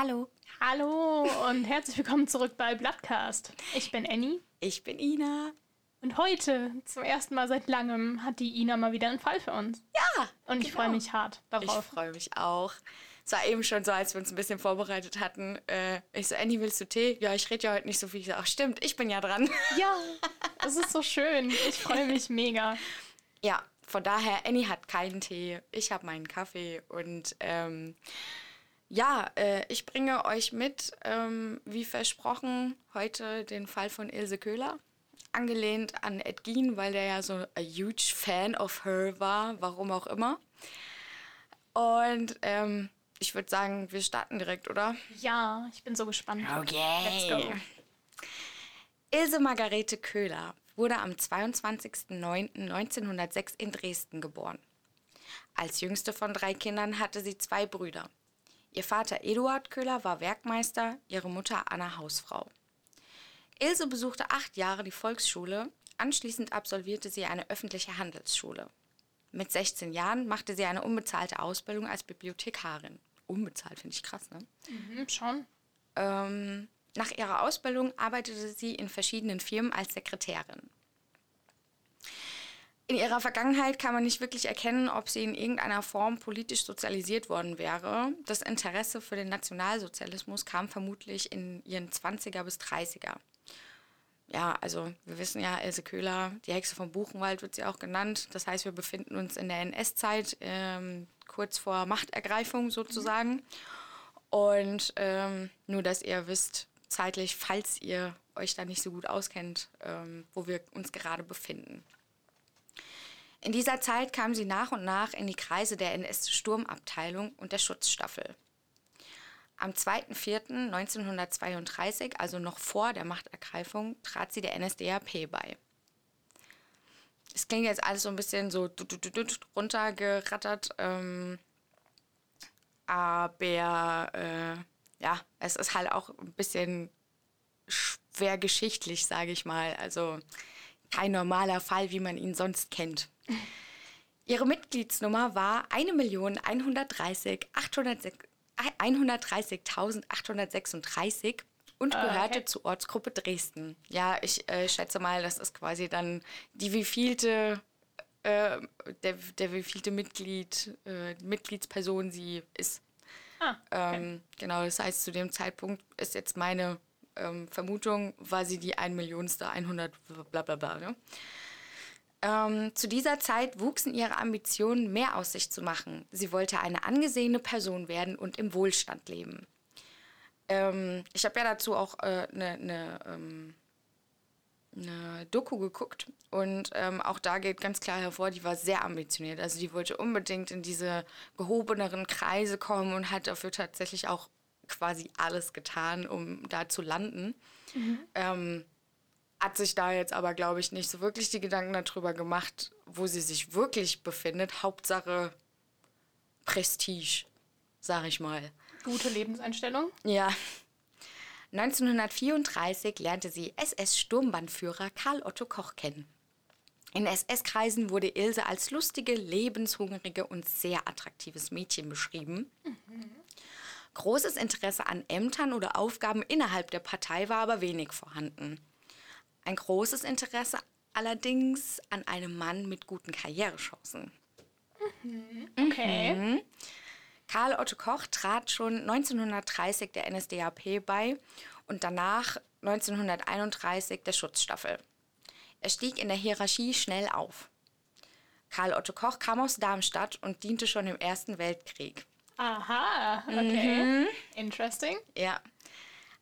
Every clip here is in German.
Hallo. Hallo und herzlich willkommen zurück bei Bloodcast. Ich bin Annie. Ich bin Ina. Und heute, zum ersten Mal seit langem, hat die Ina mal wieder einen Fall für uns. Ja. Und ich genau. freue mich hart darauf. Ich freue mich auch. Es war eben schon so, als wir uns ein bisschen vorbereitet hatten. Äh, ich so, Annie, willst du Tee? Ja, ich rede ja heute nicht so viel. Ich so, ach stimmt, ich bin ja dran. Ja, es ist so schön. Ich freue mich mega. Ja, von daher, Annie hat keinen Tee, ich habe meinen Kaffee und ähm, ja, äh, ich bringe euch mit, ähm, wie versprochen, heute den Fall von Ilse Köhler. Angelehnt an Ed Gein, weil der ja so a huge fan of her war, warum auch immer. Und ähm, ich würde sagen, wir starten direkt, oder? Ja, ich bin so gespannt. Okay. Let's go. Ilse Margarete Köhler wurde am 22.09.1906 in Dresden geboren. Als jüngste von drei Kindern hatte sie zwei Brüder. Ihr Vater Eduard Köhler war Werkmeister, ihre Mutter Anna Hausfrau. Ilse besuchte acht Jahre die Volksschule, anschließend absolvierte sie eine öffentliche Handelsschule. Mit 16 Jahren machte sie eine unbezahlte Ausbildung als Bibliothekarin. Unbezahlt finde ich krass, ne? Mhm, schon. Ähm, nach ihrer Ausbildung arbeitete sie in verschiedenen Firmen als Sekretärin. In ihrer Vergangenheit kann man nicht wirklich erkennen, ob sie in irgendeiner Form politisch sozialisiert worden wäre. Das Interesse für den Nationalsozialismus kam vermutlich in ihren 20er bis 30er. Ja, also wir wissen ja, Else Köhler, die Hexe vom Buchenwald wird sie auch genannt. Das heißt, wir befinden uns in der NS-Zeit, ähm, kurz vor Machtergreifung sozusagen. Und ähm, nur, dass ihr wisst, zeitlich, falls ihr euch da nicht so gut auskennt, ähm, wo wir uns gerade befinden. In dieser Zeit kam sie nach und nach in die Kreise der NS-Sturmabteilung und der Schutzstaffel. Am 2.4.1932, also noch vor der Machtergreifung, trat sie der NSDAP bei. Es klingt jetzt alles so ein bisschen so runtergerattert, ähm, aber äh, ja, es ist halt auch ein bisschen schwer geschichtlich, sage ich mal. Also kein normaler Fall, wie man ihn sonst kennt. Ihre Mitgliedsnummer war 1.130.836 und Ah, gehörte okay. zur Ortsgruppe Dresden. Ja, ich äh, schätze mal, das ist quasi dann die wievielte, äh, der, der wievielte Mitglied, äh, Mitgliedsperson sie ist. Ah, okay. Ähm, genau, das heißt, zu dem Zeitpunkt ist jetzt meine ähm, Vermutung, war sie die ein Millionste, 100 bla bla bla. Ne? Ähm, zu dieser Zeit wuchsen ihre Ambitionen, mehr aus sich zu machen. Sie wollte eine angesehene Person werden und im Wohlstand leben. Ähm, ich habe ja dazu auch eine äh, ne, ne, ähm, ne Doku geguckt und ähm, auch da geht ganz klar hervor, die war sehr ambitioniert. Also die wollte unbedingt in diese gehobeneren Kreise kommen und hat dafür tatsächlich auch quasi alles getan, um da zu landen. Ähm, hat sich da jetzt aber, glaube ich, nicht so wirklich die Gedanken darüber gemacht, wo sie sich wirklich befindet. Hauptsache Prestige, sag ich mal. Gute Lebenseinstellung. Ja. 1934 lernte sie SS-Sturmbannführer Karl Otto Koch kennen. In SS-Kreisen wurde Ilse als lustige, lebenshungrige und sehr attraktives Mädchen beschrieben. Großes Interesse an Ämtern oder Aufgaben innerhalb der Partei war aber wenig vorhanden. Ein großes Interesse allerdings an einem Mann mit guten Karrierechancen. Okay. Mhm. Karl Otto Koch trat schon 1930 der NSDAP bei und danach 1931 der Schutzstaffel. Er stieg in der Hierarchie schnell auf. Karl Otto Koch kam aus Darmstadt und diente schon im Ersten Weltkrieg. Aha, okay. Mhm. Interesting. Ja.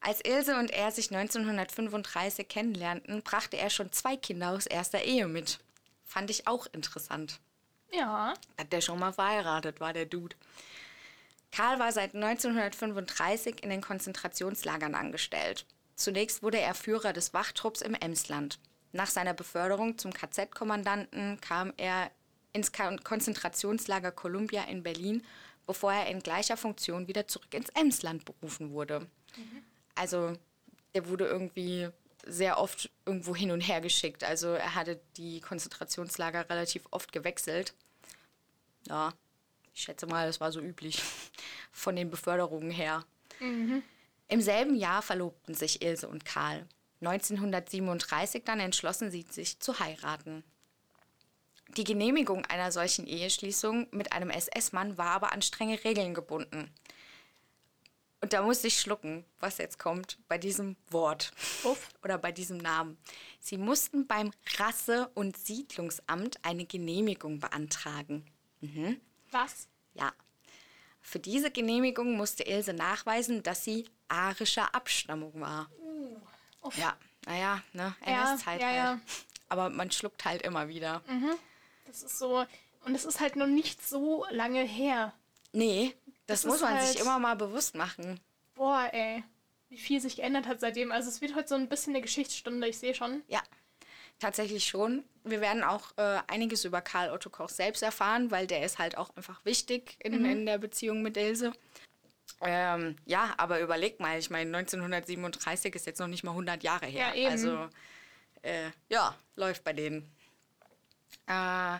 Als Ilse und er sich 1935 kennenlernten, brachte er schon zwei Kinder aus erster Ehe mit. Fand ich auch interessant. Ja. Hat der schon mal verheiratet, war der Dude. Karl war seit 1935 in den Konzentrationslagern angestellt. Zunächst wurde er Führer des Wachtrupps im Emsland. Nach seiner Beförderung zum KZ-Kommandanten kam er ins Konzentrationslager Columbia in Berlin, bevor er in gleicher Funktion wieder zurück ins Emsland berufen wurde. Also der wurde irgendwie sehr oft irgendwo hin und her geschickt. Also er hatte die Konzentrationslager relativ oft gewechselt. Ja, ich schätze mal, das war so üblich von den Beförderungen her. Im selben Jahr verlobten sich Ilse und Karl. 1937 dann entschlossen sie sich zu heiraten. Die Genehmigung einer solchen Eheschließung mit einem SS-Mann war aber an strenge Regeln gebunden. Und da musste ich schlucken, was jetzt kommt bei diesem Wort Uff. oder bei diesem Namen. Sie mussten beim Rasse- und Siedlungsamt eine Genehmigung beantragen. Was? Ja. Für diese Genehmigung musste Ilse nachweisen, dass sie arischer Abstammung war. Uff. Ja, naja, ne, NS-Zeit ja, halt. ja. Aber man schluckt halt immer wieder. Das ist so. Und es ist halt noch nicht so lange her. Nee, das, Das muss man halt- sich immer mal bewusst machen. Boah, ey. Wie viel sich geändert hat seitdem. Also es wird heute so ein bisschen eine Geschichtsstunde, ich sehe schon. Ja, tatsächlich schon. Wir werden auch äh, einiges über Karl Otto Koch selbst erfahren, weil der ist halt auch einfach wichtig in, in der Beziehung mit Ilse. Ähm, ja, aber überleg mal, ich meine, 1937 ist jetzt noch nicht mal 100 Jahre her. Ja, eben. Also, äh, ja, läuft bei denen. Äh,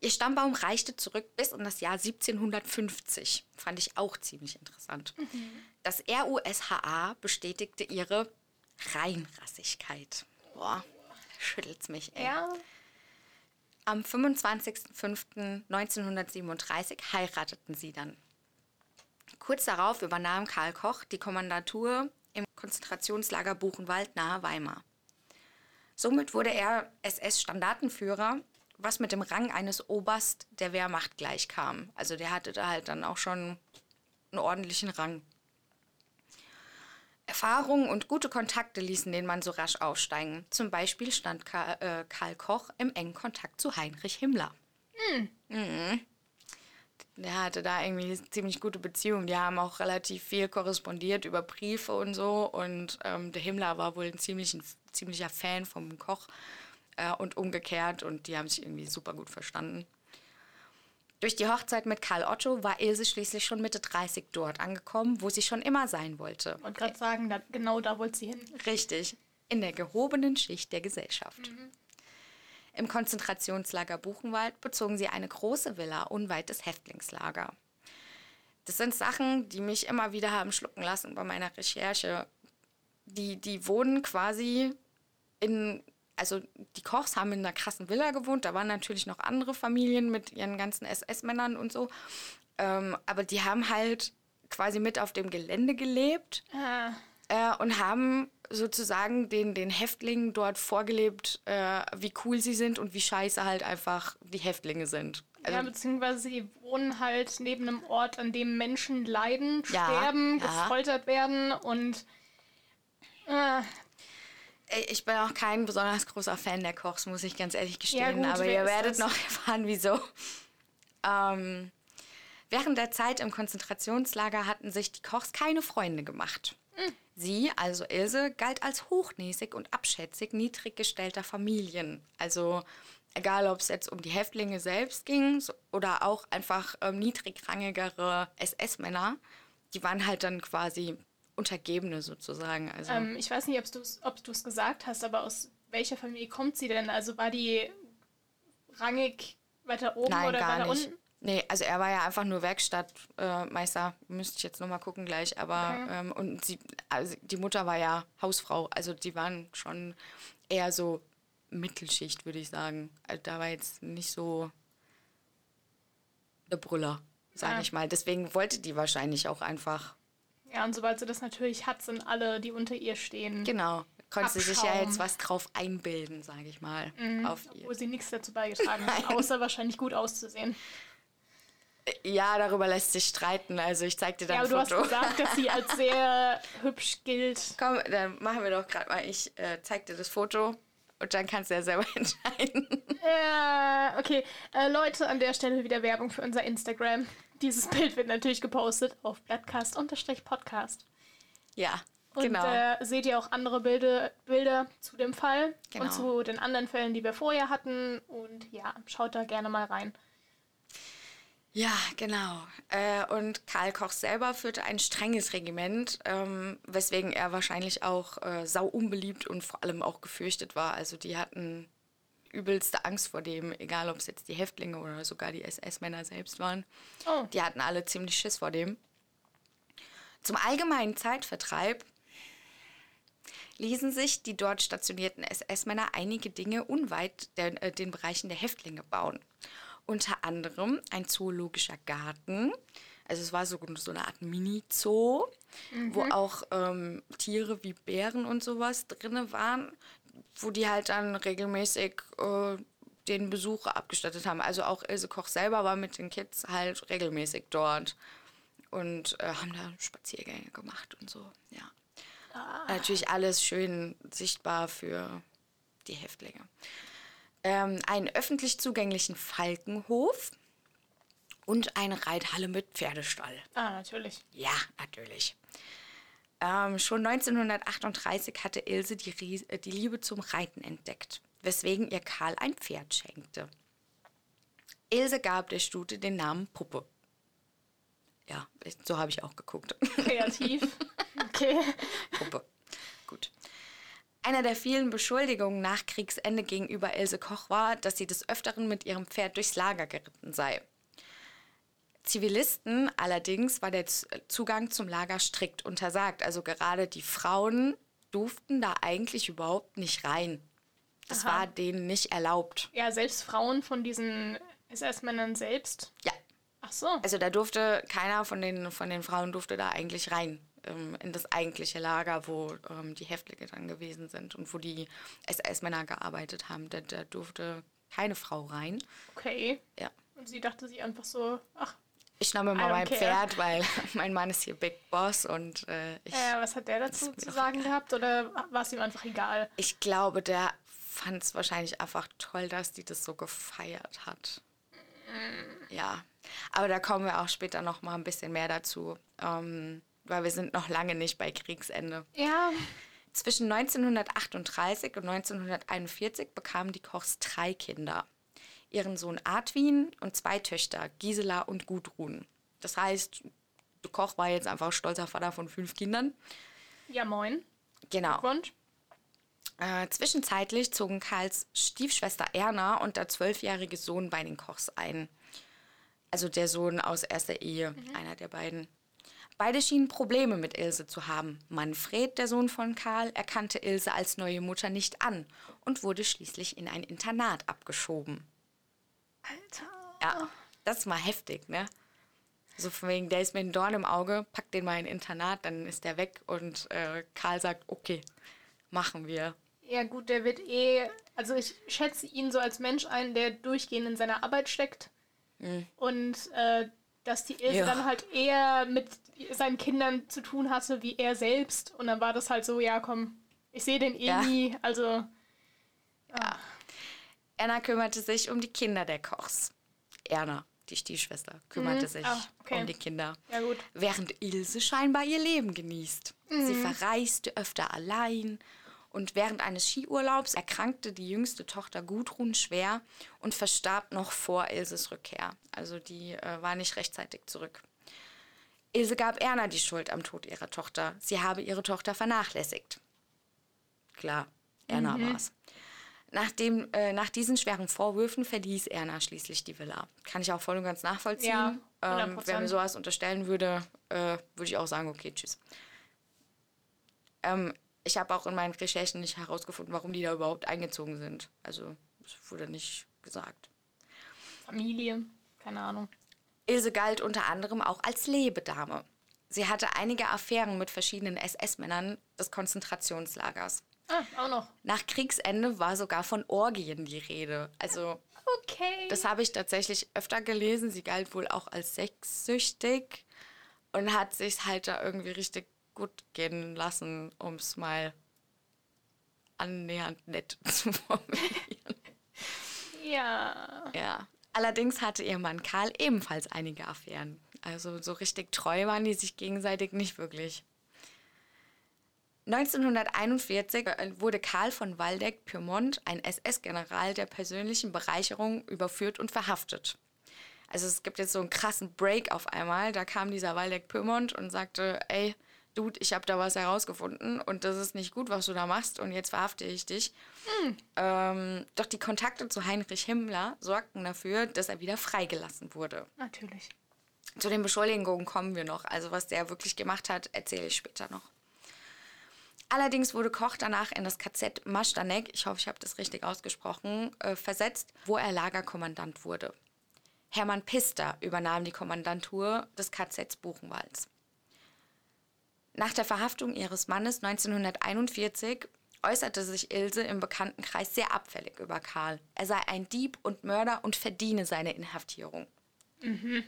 ihr Stammbaum reichte zurück bis in das Jahr 1750. Fand ich auch ziemlich interessant. Das RUSHA bestätigte ihre Reinrassigkeit. Boah, schüttelt's mich, ey. Ja. Am 25.05.1937 heirateten sie dann. Kurz darauf übernahm Karl Koch die Kommandatur im Konzentrationslager Buchenwald nahe Weimar. Somit wurde er SS-Standartenführer, was mit dem Rang eines Oberst der Wehrmacht gleichkam. Also der hatte da halt dann auch schon einen ordentlichen Rang. Erfahrung und gute Kontakte ließen den Mann so rasch aufsteigen. Zum Beispiel stand Karl, äh, Karl Koch im engen Kontakt zu Heinrich Himmler. Mhm. Der hatte da irgendwie ziemlich gute Beziehung. Die haben auch relativ viel korrespondiert über Briefe und so. Und ähm, der Himmler war wohl ein ziemlich, ziemlicher Fan vom Koch äh, und umgekehrt. Und die haben sich irgendwie super gut verstanden. Durch die Hochzeit mit Karl Otto war Ilse schließlich schon Mitte 30 dort angekommen, wo sie schon immer sein wollte. Und gerade sagen, da, genau da wollte sie hin. Richtig, in der gehobenen Schicht der Gesellschaft. Im Konzentrationslager Buchenwald bezogen sie eine große Villa unweit des Häftlingslager. Das sind Sachen, die mich immer wieder haben schlucken lassen bei meiner Recherche. Die, die wohnen quasi in, also die Kochs haben in einer krassen Villa gewohnt, da waren natürlich noch andere Familien mit ihren ganzen SS-Männern und so. Ähm, aber die haben halt quasi mit auf dem Gelände gelebt Ah, äh, und haben sozusagen den, den Häftlingen dort vorgelebt, äh, wie cool sie sind und wie scheiße halt einfach die Häftlinge sind. Also, ja, beziehungsweise sie wohnen halt neben einem Ort, an dem Menschen leiden, Ja, sterben, ja. gefoltert werden und äh, ich bin auch kein besonders großer Fan der Kochs, muss ich ganz ehrlich gestehen. gut, aber ihr werdet das? noch erfahren, wieso. Ähm, während der Zeit im Konzentrationslager hatten sich die Kochs keine Freunde gemacht. Hm. Sie, also Ilse, galt als hochnäsig und abschätzig niedrig gestellter Familien. Also egal, ob es jetzt um die Häftlinge selbst ging oder auch einfach ähm, niedrigrangigere SS-Männer, die waren halt dann quasi Untergebene sozusagen. Also ähm, ich weiß nicht, ob du es gesagt hast, aber aus welcher Familie kommt sie denn? Also war die rangig weiter oben Nein, oder gar weiter nicht. unten? Nee, also er war ja einfach nur Werkstattmeister, äh, müsste ich jetzt nochmal gucken gleich. Aber Okay. ähm, und sie, also die Mutter war ja Hausfrau. Also die waren schon eher so Mittelschicht, würde ich sagen. Also da war jetzt nicht so der Brüller, sage Ja. ich mal. Deswegen wollte die wahrscheinlich auch einfach. Ja, und sobald sie das natürlich hat, sind alle, die unter ihr stehen, Genau. Konnte sie sich ja jetzt was drauf einbilden, sage ich mal. Auf ihr. obwohl sie nichts dazu beigetragen hat, außer wahrscheinlich gut auszusehen. Ja, darüber lässt sich streiten. Also ich zeig dir dann Ja, aber ein du hast Foto. gesagt, dass sie als sehr hübsch gilt. Komm, dann machen wir doch gerade mal. Ich äh, zeig dir das Foto und dann kannst du ja selber entscheiden. Äh, okay, äh, Leute, an der Stelle wieder Werbung für unser Instagram. Dieses Bild wird natürlich gepostet auf Blattcast-Podcast. ja, Und genau. äh, seht ihr auch andere Bilder, Bilder zu dem Fall Genau. und zu den anderen Fällen, die wir vorher hatten. Und ja, schaut da gerne mal rein. ja, genau. Äh, und Karl Koch selber führte ein strenges Regiment, ähm, weswegen er wahrscheinlich auch äh, sau unbeliebt und vor allem auch gefürchtet war. Also die hatten übelste Angst vor dem, egal ob es jetzt die Häftlinge oder sogar die SS-Männer selbst waren. Oh, Die hatten alle ziemlich Schiss vor dem. Zum allgemeinen Zeitvertreib ließen sich die dort stationierten SS-Männer einige Dinge unweit der, äh, den Bereichen der Häftlinge bauen. Unter anderem ein zoologischer Garten, also es war so, so eine Art Mini-Zoo, mhm. wo auch ähm, Tiere wie Bären und sowas drin waren, wo die halt dann regelmäßig äh, den Besuch abgestattet haben. Also auch Ilse Koch selber war mit den Kids halt regelmäßig dort und äh, haben da Spaziergänge gemacht und so, ja. Ah. Natürlich alles schön sichtbar für die Häftlinge. Ähm, einen öffentlich zugänglichen Falkenhof und eine Reithalle mit Pferdestall. Ah, natürlich. Ja, natürlich. Ähm, schon 1938 hatte Ilse die, äh, die Liebe zum Reiten entdeckt, weswegen ihr Karl ein Pferd schenkte. Ilse gab der Stute den Namen Puppe. Ja, so habe ich auch geguckt. Kreativ. Okay. Puppe. Gut. Einer der vielen Beschuldigungen nach Kriegsende gegenüber Ilse Koch war, dass sie des Öfteren mit ihrem Pferd durchs Lager geritten sei. Zivilisten allerdings war der Zugang zum Lager strikt untersagt. Also gerade die Frauen durften da eigentlich überhaupt nicht rein. Das Aha. war denen nicht erlaubt. Ja, selbst Frauen von diesen SS-Männern selbst? Ja. Ach so. Also da durfte keiner von den, von den Frauen durfte da eigentlich rein ähm, in das eigentliche Lager, wo ähm, die Häftlinge dann gewesen sind und wo die SS-Männer gearbeitet haben. Da, da durfte keine Frau rein. Okay. Ja. Und sie dachte sich einfach so, ach, ich nehme mal mein care. Pferd, weil mein Mann ist hier Big Boss und äh, ich. Äh, was hat der dazu zu sagen gehabt oder war es ihm einfach egal? Ich glaube, der fand es wahrscheinlich einfach toll, dass die das so gefeiert hat. Mm. Ja, aber da kommen wir auch später noch mal ein bisschen mehr dazu, ähm, weil wir sind noch lange nicht bei Kriegsende. Ja. Zwischen 1938 und 1941 bekamen die Kochs drei Kinder ihren Sohn Adwin und zwei Töchter, Gisela und Gudrun. Das heißt, Koch war jetzt einfach stolzer Vater von fünf Kindern. Ja, moin. Genau. Äh, zwischenzeitlich zogen Karls Stiefschwester Erna und der zwölfjährige Sohn bei den Kochs ein. Also der Sohn aus erster Ehe, mhm. einer der beiden. Beide schienen Probleme mit Ilse zu haben. Manfred, der Sohn von Karl, erkannte Ilse als neue Mutter nicht an und wurde schließlich in ein Internat abgeschoben. Alter. Ja, das ist mal heftig, ne? So von wegen, der ist mir ein Dorn im Auge, pack den mal in ein Internat, dann ist der weg und äh, Karl sagt, okay, machen wir. Ja gut, der wird eh, also ich schätze ihn so als Mensch ein, der durchgehend in seiner Arbeit steckt. Mhm. Und äh, dass die Ilse ja. dann halt eher mit seinen Kindern zu tun hatte, wie er selbst. Und dann war das halt so, ja komm, ich sehe den eh ja. nie, also... Ja. Erna kümmerte sich um die Kinder der Kochs. Erna, die Stiefschwester, kümmerte mhm. sich oh, okay. um die Kinder. Ja, gut. Während Ilse scheinbar ihr Leben genießt. Mhm. Sie verreiste öfter allein und während eines Skiurlaubs erkrankte die jüngste Tochter Gudrun schwer und verstarb noch vor Ilses Rückkehr. Also die äh, war nicht rechtzeitig zurück. Ilse gab Erna die Schuld am Tod ihrer Tochter. Sie habe ihre Tochter vernachlässigt. Klar, Erna mhm. war's. Nachdem, äh, nach diesen schweren Vorwürfen verließ Erna schließlich die Villa. Kann ich auch voll und ganz nachvollziehen. Ja, ähm, wenn mir sowas unterstellen würde, äh, würde ich auch sagen, okay, tschüss. Ähm, ich habe auch in meinen Recherchen nicht herausgefunden, warum die da überhaupt eingezogen sind. Also, es wurde nicht gesagt. Familie, keine Ahnung. Ilse galt unter anderem auch als Lebedame. Sie hatte einige Affären mit verschiedenen SS-Männern des Konzentrationslagers. Ah, auch noch. Nach Kriegsende war sogar von Orgien die Rede. Also, okay. das habe ich tatsächlich öfter gelesen. Sie galt wohl auch als sexsüchtig und hat sich halt da irgendwie richtig gut gehen lassen, um es mal annähernd nett zu formulieren. Ja. Ja. Allerdings hatte ihr Mann Karl ebenfalls einige Affären. Also so richtig treu waren die sich gegenseitig nicht wirklich. 1941 äh, wurde Karl von Waldeck-Pyrmont, ein SS-General der persönlichen Bereicherung, überführt und verhaftet. Also es gibt jetzt so einen krassen Break auf einmal. Da kam dieser Waldeck-Pyrmont und sagte, ey, Dude, ich habe da was herausgefunden und das ist nicht gut, was du da machst und jetzt verhafte ich dich. Mhm. Ähm, doch die Kontakte zu Heinrich Himmler sorgten dafür, dass er wieder freigelassen wurde. Natürlich. Zu den Beschuldigungen kommen wir noch. Also was der wirklich gemacht hat, erzähle ich später noch. Allerdings wurde Koch danach in das KZ Maschtanek, ich hoffe, ich habe das richtig ausgesprochen, äh, versetzt, wo er Lagerkommandant wurde. Hermann Pister übernahm die Kommandantur des KZs Buchenwalds. Nach der Verhaftung ihres Mannes 1941 äußerte sich Ilse im Bekanntenkreis sehr abfällig über Karl. Er sei ein Dieb und Mörder und verdiene seine Inhaftierung. Mhm.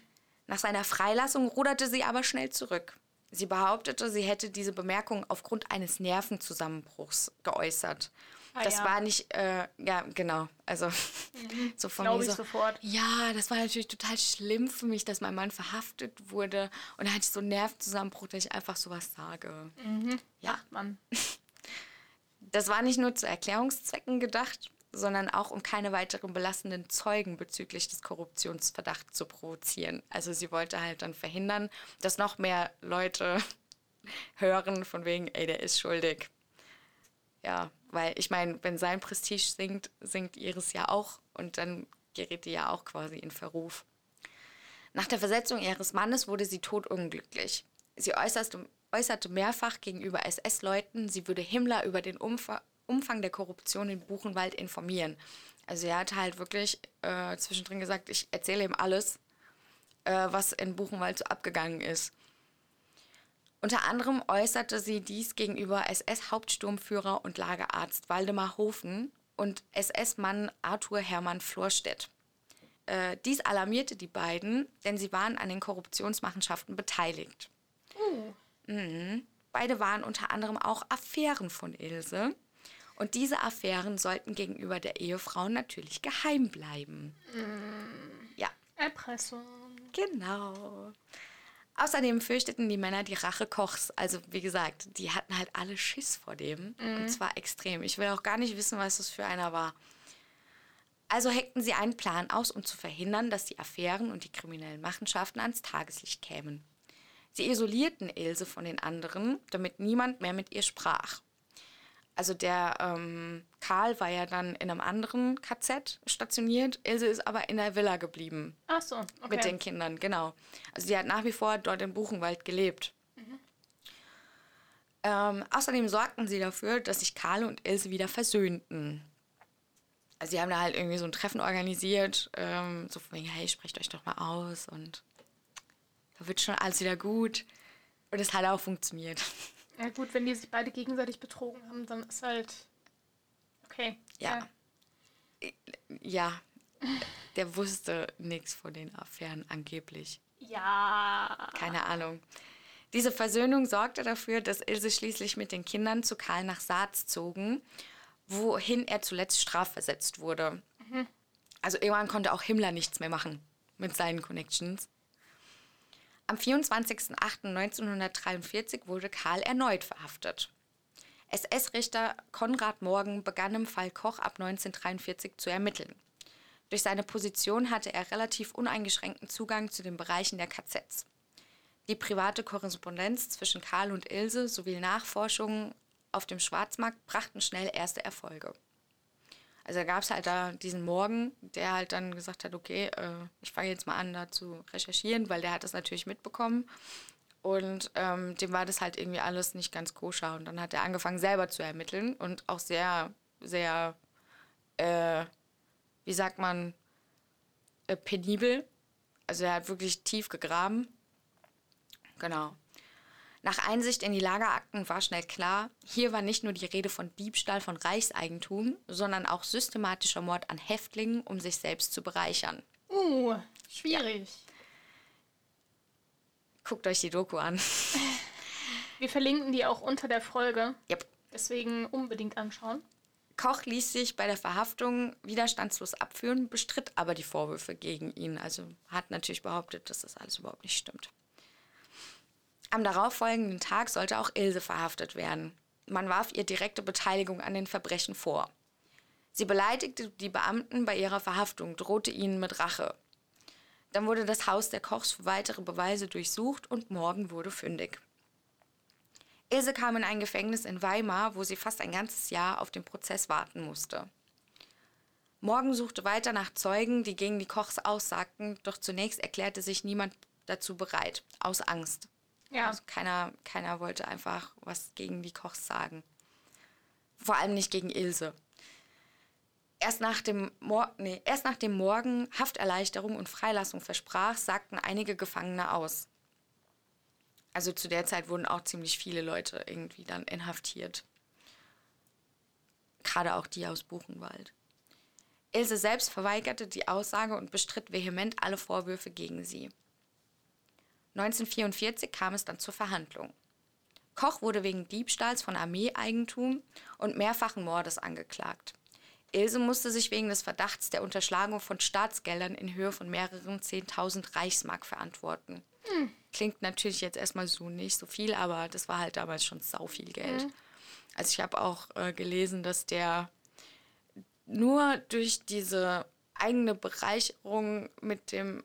Nach seiner Freilassung ruderte sie aber schnell zurück. Sie behauptete, sie hätte diese Bemerkung aufgrund eines Nervenzusammenbruchs geäußert. Ah, das ja. war nicht, äh, ja, genau. Also, mhm. so von Glaube mir so, sofort. Ja, das war natürlich total schlimm für mich, dass mein Mann verhaftet wurde. Und da hatte ich so einen Nervenzusammenbruch, dass ich einfach sowas sage. Mhm. Ja, Macht man. Das war nicht nur zu Erklärungszwecken gedacht, sondern auch um keine weiteren belastenden Zeugen bezüglich des Korruptionsverdachts zu provozieren. Also sie wollte halt dann verhindern, dass noch mehr Leute hören von wegen, ey, der ist schuldig. Ja, weil ich meine, wenn sein Prestige sinkt, sinkt ihres ja auch und dann gerät die ja auch quasi in Verruf. Nach der Versetzung ihres Mannes wurde sie totunglücklich. Sie äußerte, äußerte mehrfach gegenüber SS-Leuten, sie würde Himmler über den Umfang Umfang der Korruption in Buchenwald informieren. Also er hat halt wirklich äh, zwischendrin gesagt, ich erzähle ihm alles, äh, was in Buchenwald so abgegangen ist. Unter anderem äußerte sie dies gegenüber SS-Hauptsturmführer und Lagerarzt Waldemar Hofen und SS-Mann Arthur Hermann Florstedt. Äh, dies alarmierte die beiden, denn sie waren an den Korruptionsmachenschaften beteiligt. Uh. Mhm. Beide waren unter anderem auch Affären von Ilse. Und diese Affären sollten gegenüber der Ehefrau natürlich geheim bleiben. Mm. Ja. Erpressung. Genau. Außerdem fürchteten die Männer die Rache Kochs. Also wie gesagt, die hatten halt alle Schiss vor dem. Mm. Und zwar extrem. Ich will auch gar nicht wissen, was das für einer war. Also heckten sie einen Plan aus, um zu verhindern, dass die Affären und die kriminellen Machenschaften ans Tageslicht kämen. Sie isolierten Ilse von den anderen, damit niemand mehr mit ihr sprach also der ähm, Karl war ja dann in einem anderen KZ stationiert. Ilse ist aber in der Villa geblieben. Ach so, okay. Mit den Kindern, genau. Also sie hat nach wie vor dort im Buchenwald gelebt. Mhm. Ähm, außerdem sorgten sie dafür, dass sich Karl und Ilse wieder versöhnten. Also sie haben da halt irgendwie so ein Treffen organisiert, ähm, so von wegen, hey, sprecht euch doch mal aus und da wird schon alles wieder gut. Und es hat auch funktioniert. Ja gut, wenn die sich beide gegenseitig betrogen haben, dann ist halt okay. Ja. Ja, ja. der wusste nichts von den Affären angeblich. Ja. Keine Ahnung. Diese Versöhnung sorgte dafür, dass Ilse schließlich mit den Kindern zu Karl nach Saaz zogen, wohin er zuletzt strafversetzt wurde. Mhm. Also irgendwann konnte auch Himmler nichts mehr machen mit seinen Connections. Am 24.08.1943 wurde Karl erneut verhaftet. SS-Richter Konrad Morgen begann im Fall Koch ab 1943 zu ermitteln. Durch seine Position hatte er relativ uneingeschränkten Zugang zu den Bereichen der KZs. Die private Korrespondenz zwischen Karl und Ilse sowie Nachforschungen auf dem Schwarzmarkt brachten schnell erste Erfolge. Also da gab es halt da diesen Morgen, der halt dann gesagt hat, okay, äh, ich fange jetzt mal an, da zu recherchieren, weil der hat das natürlich mitbekommen. Und ähm, dem war das halt irgendwie alles nicht ganz koscher. Und dann hat er angefangen, selber zu ermitteln und auch sehr, sehr, äh, wie sagt man, äh, penibel. Also er hat wirklich tief gegraben. Genau. Nach Einsicht in die Lagerakten war schnell klar, hier war nicht nur die Rede von Diebstahl von Reichseigentum, sondern auch systematischer Mord an Häftlingen, um sich selbst zu bereichern. Uh, schwierig. Ja. Guckt euch die Doku an. Wir verlinken die auch unter der Folge. Yep. Deswegen unbedingt anschauen. Koch ließ sich bei der Verhaftung widerstandslos abführen, bestritt aber die Vorwürfe gegen ihn. Also hat natürlich behauptet, dass das alles überhaupt nicht stimmt. Am darauffolgenden Tag sollte auch Ilse verhaftet werden. Man warf ihr direkte Beteiligung an den Verbrechen vor. Sie beleidigte die Beamten bei ihrer Verhaftung, drohte ihnen mit Rache. Dann wurde das Haus der Kochs für weitere Beweise durchsucht und morgen wurde fündig. Ilse kam in ein Gefängnis in Weimar, wo sie fast ein ganzes Jahr auf den Prozess warten musste. Morgen suchte weiter nach Zeugen, die gegen die Kochs aussagten, doch zunächst erklärte sich niemand dazu bereit, aus Angst. Ja. Also keiner, keiner wollte einfach was gegen die Kochs sagen. Vor allem nicht gegen Ilse. Erst nach, dem nee, erst nach dem Morgen Hafterleichterung und Freilassung versprach, sagten einige Gefangene aus. Also zu der Zeit wurden auch ziemlich viele Leute irgendwie dann inhaftiert. Gerade auch die aus Buchenwald. Ilse selbst verweigerte die Aussage und bestritt vehement alle Vorwürfe gegen sie. 1944 kam es dann zur Verhandlung. Koch wurde wegen Diebstahls von Armeeeigentum und mehrfachen Mordes angeklagt. Ilse musste sich wegen des Verdachts der Unterschlagung von Staatsgeldern in Höhe von mehreren 10.000 Reichsmark verantworten. Hm. Klingt natürlich jetzt erstmal so nicht so viel, aber das war halt damals schon sau viel Geld. Hm. Also ich habe auch äh, gelesen, dass der nur durch diese eigene Bereicherung mit dem,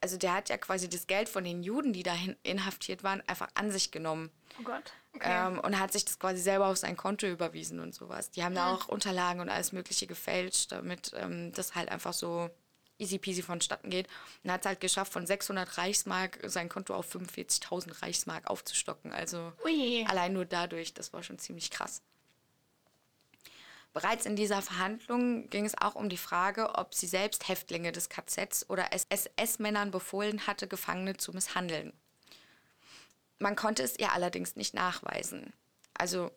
also der hat ja quasi das Geld von den Juden, die da inhaftiert waren, einfach an sich genommen. Oh Gott. Okay. Ähm, und hat sich das quasi selber auf sein Konto überwiesen und sowas. Die haben ja. da auch Unterlagen und alles Mögliche gefälscht, damit ähm, das halt einfach so easy peasy vonstatten geht. Und hat es halt geschafft, von 600 Reichsmark sein Konto auf 45.000 Reichsmark aufzustocken. Also Ui. allein nur dadurch, das war schon ziemlich krass. Bereits in dieser Verhandlung ging es auch um die Frage, ob sie selbst Häftlinge des KZs oder SS-Männern befohlen hatte, Gefangene zu misshandeln. Man konnte es ihr allerdings nicht nachweisen. Also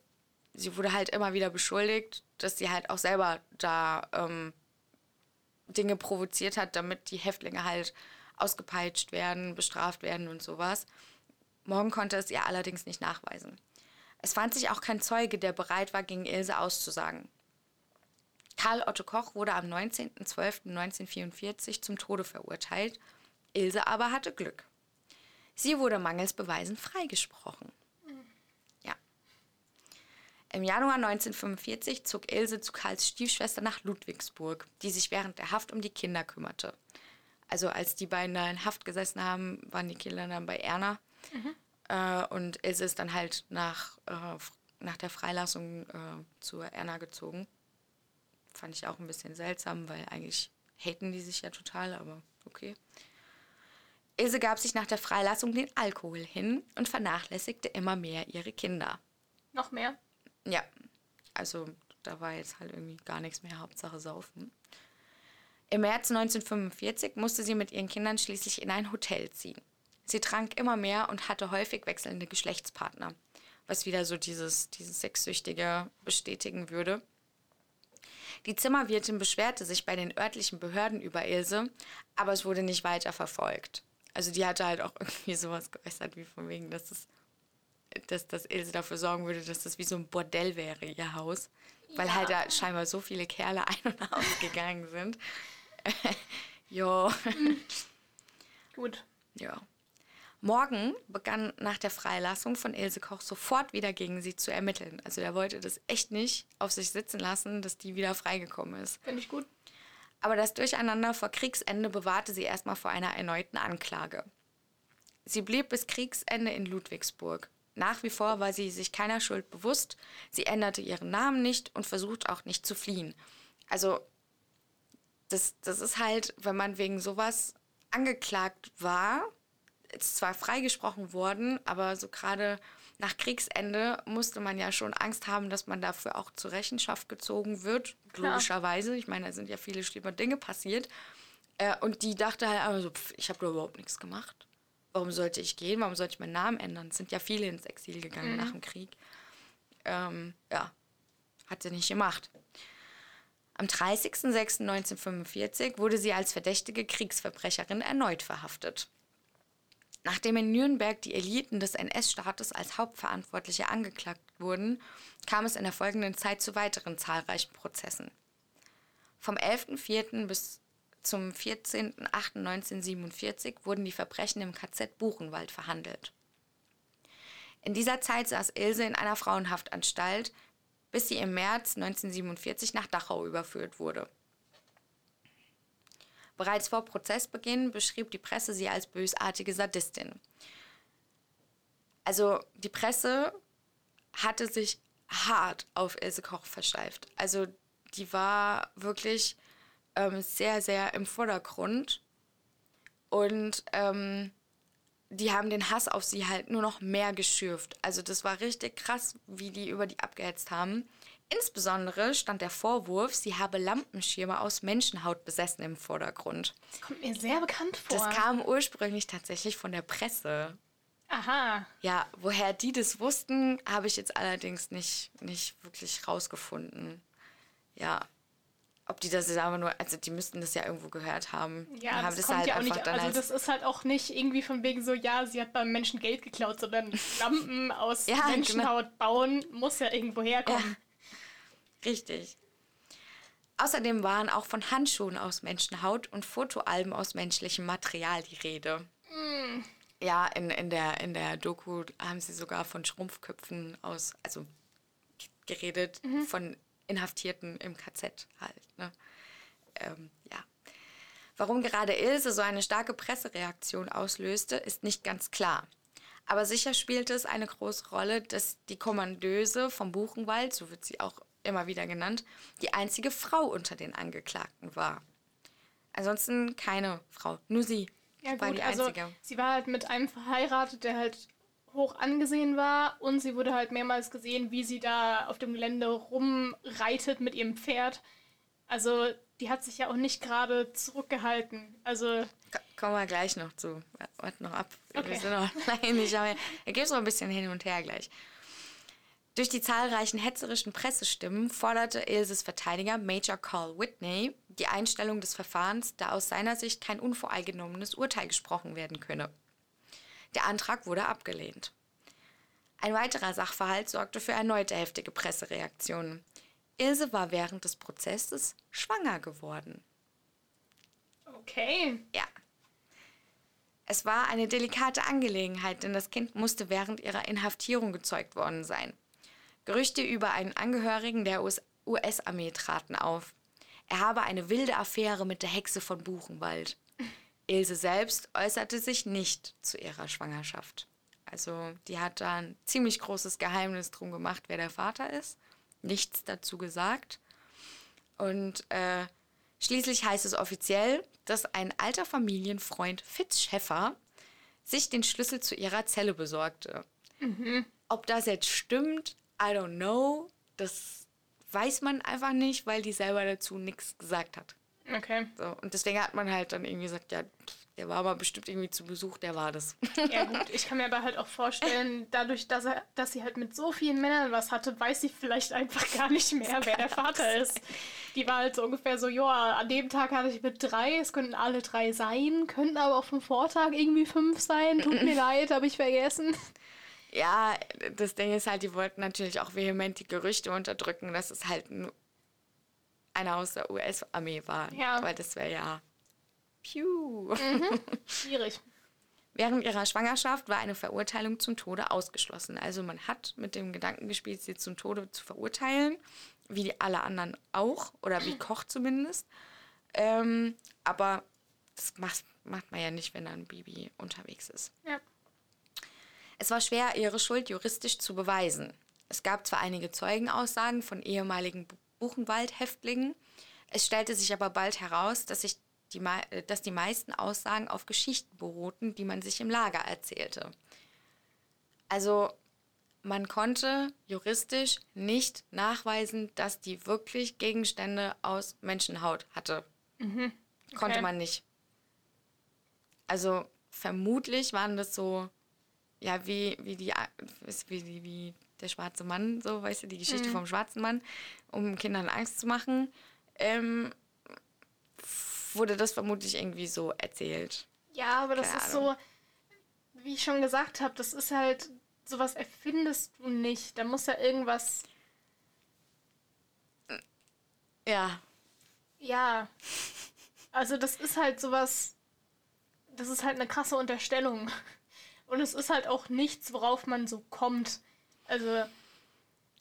sie wurde halt immer wieder beschuldigt, dass sie halt auch selber da ähm, Dinge provoziert hat, damit die Häftlinge halt ausgepeitscht werden, bestraft werden und sowas. Morgen konnte es ihr allerdings nicht nachweisen. Es fand sich auch kein Zeuge, der bereit war, gegen Ilse auszusagen. Karl Otto Koch wurde am 19.12.1944 zum Tode verurteilt. Ilse aber hatte Glück. Sie wurde mangels Beweisen freigesprochen. Ja. Im Januar 1945 zog Ilse zu Karls Stiefschwester nach Ludwigsburg, die sich während der Haft um die Kinder kümmerte. Also als die beiden da in Haft gesessen haben, waren die Kinder dann bei Erna. Mhm. Äh, und Ilse ist dann halt nach, äh, nach der Freilassung äh, zur Erna gezogen. Fand ich auch ein bisschen seltsam, weil eigentlich haten die sich ja total, aber okay. Ilse gab sich nach der Freilassung den Alkohol hin und vernachlässigte immer mehr ihre Kinder. Noch mehr? Ja, also da war jetzt halt irgendwie gar nichts mehr, Hauptsache saufen. Im März 1945 musste sie mit ihren Kindern schließlich in ein Hotel ziehen. Sie trank immer mehr und hatte häufig wechselnde Geschlechtspartner, was wieder so dieses, dieses Sexsüchtige bestätigen würde. Die Zimmerwirtin beschwerte sich bei den örtlichen Behörden über Ilse, aber es wurde nicht weiter verfolgt. Also die hatte halt auch irgendwie sowas geäußert, wie von wegen, dass, es, dass, dass Ilse dafür sorgen würde, dass das wie so ein Bordell wäre, ihr Haus. Weil ja. halt da scheinbar so viele Kerle ein- und ausgegangen sind. jo. Gut. Ja. Morgen begann nach der Freilassung von Ilse Koch sofort wieder gegen sie zu ermitteln. Also er wollte das echt nicht auf sich sitzen lassen, dass die wieder freigekommen ist. Finde ich gut. Aber das Durcheinander vor Kriegsende bewahrte sie erstmal vor einer erneuten Anklage. Sie blieb bis Kriegsende in Ludwigsburg. Nach wie vor war sie sich keiner Schuld bewusst, sie änderte ihren Namen nicht und versucht auch nicht zu fliehen. Also das, das ist halt, wenn man wegen sowas angeklagt war, ist zwar freigesprochen worden, aber so gerade nach Kriegsende musste man ja schon Angst haben, dass man dafür auch zur Rechenschaft gezogen wird. Klar. Logischerweise. Ich meine, da sind ja viele schlimme Dinge passiert. Äh, und die dachte halt einfach so, pff, ich habe da überhaupt nichts gemacht. Warum sollte ich gehen? Warum sollte ich meinen Namen ändern? Es sind ja viele ins Exil gegangen mhm. nach dem Krieg. Ähm, ja, hat sie nicht gemacht. Am 30.06.1945 wurde sie als verdächtige Kriegsverbrecherin erneut verhaftet. Nachdem in Nürnberg die Eliten des NS-Staates als Hauptverantwortliche angeklagt wurden, kam es in der folgenden Zeit zu weiteren zahlreichen Prozessen. Vom 11.04. bis zum 14.08.1947 wurden die Verbrechen im KZ Buchenwald verhandelt. In dieser Zeit saß Ilse in einer Frauenhaftanstalt, bis sie im März 1947 nach Dachau überführt wurde. Bereits vor Prozessbeginn beschrieb die Presse sie als bösartige Sadistin. Also die Presse hatte sich hart auf Ilse Koch versteift. Also die war wirklich ähm, sehr, sehr im Vordergrund. Und ähm, die haben den Hass auf sie halt nur noch mehr geschürft. Also das war richtig krass, wie die über die abgehetzt haben. Insbesondere stand der Vorwurf, sie habe Lampenschirme aus Menschenhaut besessen im Vordergrund. Das kommt mir sehr bekannt vor. Das kam ursprünglich tatsächlich von der Presse. Aha. Ja, woher die das wussten, habe ich jetzt allerdings nicht, nicht wirklich rausgefunden. Ja. Ob die das jetzt aber nur, also die müssten das ja irgendwo gehört haben. Ja, haben das, das kommt halt ja auch nicht, also als- das ist halt auch nicht irgendwie von wegen so, ja, sie hat beim Menschen Geld geklaut, sondern Lampen aus Ja, genau. Menschenhaut bauen muss ja irgendwo herkommen. Richtig. Außerdem waren auch von Handschuhen aus Menschenhaut und Fotoalben aus menschlichem Material die Rede. Ja, in, in, der, in der Doku haben sie sogar von Schrumpfköpfen aus, also geredet, von Inhaftierten im KZ halt. Ne? Ähm, ja. Warum gerade Ilse so eine starke Pressereaktion auslöste, ist nicht ganz klar. Aber sicher spielte es eine große Rolle, dass die Kommandöse vom Buchenwald, so wird sie auch immer wieder genannt, die einzige Frau unter den Angeklagten war. Ansonsten keine Frau, nur sie Ja, war gut, die also einzige. sie war halt mit einem verheiratet, der halt hoch angesehen war und sie wurde halt mehrmals gesehen, wie sie da auf dem Gelände rumreitet mit ihrem Pferd. Also die hat sich ja auch nicht gerade zurückgehalten. Also Ko- Kommen wir gleich noch zu. Warte noch ab. Okay. Wir sind noch lange nicht, aber da gibt es noch ein bisschen hin und her gleich. Durch die zahlreichen hetzerischen Pressestimmen forderte Ilses Verteidiger Major Carl Whitney die Einstellung des Verfahrens, da aus seiner Sicht kein unvoreingenommenes Urteil gesprochen werden könne. Der Antrag wurde abgelehnt. Ein weiterer Sachverhalt sorgte für erneute heftige Pressereaktionen. Ilse war während des Prozesses schwanger geworden. okay. Ja. Es war eine delikate Angelegenheit, denn das Kind musste während ihrer Inhaftierung gezeugt worden sein. Gerüchte über einen Angehörigen der US- US-Armee traten auf. Er habe eine wilde Affäre mit der Hexe von Buchenwald. Ilse selbst äußerte sich nicht zu ihrer Schwangerschaft. Also, die hat da ein ziemlich großes Geheimnis drum gemacht, wer der Vater ist. Nichts dazu gesagt. Und äh, schließlich heißt es offiziell, dass ein alter Familienfreund Fitz Schäffer sich den Schlüssel zu ihrer Zelle besorgte. Ob das jetzt stimmt, I don't know. Das weiß man einfach nicht, weil die selber dazu nichts gesagt hat. Okay. So, und deswegen hat man halt dann irgendwie gesagt, ja, der war aber bestimmt irgendwie zu Besuch, der war das. Ja gut, ich kann mir aber halt auch vorstellen, dadurch, dass, er, dass sie halt mit so vielen Männern was hatte, weiß sie vielleicht einfach gar nicht mehr, wer der Vater ist. Die war halt so ungefähr so, ja, an dem Tag hatte ich mit drei, es könnten alle drei sein, könnten aber auch vom Vortag irgendwie fünf sein. Tut mir leid, habe ich vergessen. Ja, das Ding ist halt, die wollten natürlich auch vehement die Gerüchte unterdrücken, dass es halt n- einer aus der US-Armee war. Ja. Weil das wäre ja. Piu. Schwierig. Während ihrer Schwangerschaft war eine Verurteilung zum Tode ausgeschlossen. Also man hat mit dem Gedanken gespielt, sie zum Tode zu verurteilen, wie die alle anderen auch, oder wie Koch zumindest. Ähm, aber das macht, macht man ja nicht, wenn dann Bibi unterwegs ist. Ja. Es war schwer, ihre Schuld juristisch zu beweisen. Es gab zwar einige Zeugenaussagen von ehemaligen Bu- Buchenwald-Häftlingen, es stellte sich aber bald heraus, dass, sich die, äh, dass die meisten Aussagen auf Geschichten beruhten, die man sich im Lager erzählte. Also man konnte juristisch nicht nachweisen, dass die wirklich Gegenstände aus Menschenhaut hatte. Konnte Okay. man nicht. Also vermutlich waren das so, ja, wie, wie, die, wie, die, wie der schwarze Mann, so, weißt du, die Geschichte vom schwarzen Mann, um Kindern Angst zu machen, ähm, wurde das vermutlich irgendwie so erzählt. Ja, aber das Keine ist so, wie ich schon gesagt habe, das ist halt, sowas erfindest du nicht. Da muss ja irgendwas, Ja, ja. Also das ist halt sowas, das ist halt eine krasse Unterstellung. Und es ist halt auch nichts, worauf man so kommt. Also,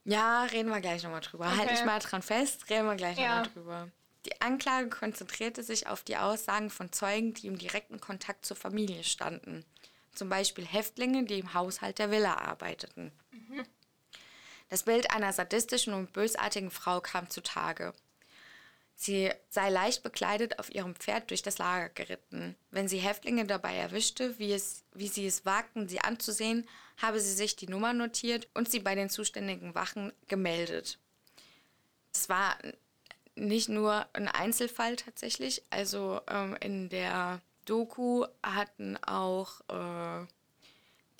Ja, reden wir gleich nochmal drüber. Okay. Halt dich mal dran fest, reden wir gleich Ja. nochmal drüber. Die Anklage konzentrierte sich auf die Aussagen von Zeugen, die im direkten Kontakt zur Familie standen. Zum Beispiel Häftlinge, die im Haushalt der Villa arbeiteten. Das Bild einer sadistischen und bösartigen Frau kam zutage. Sie sei leicht bekleidet auf ihrem Pferd durch das Lager geritten. Wenn sie Häftlinge dabei erwischte, wie, es, wie sie es wagten, sie anzusehen, habe sie sich die Nummer notiert und sie bei den zuständigen Wachen gemeldet. Es war nicht nur ein Einzelfall tatsächlich. Also ähm, in der Doku hatten auch äh,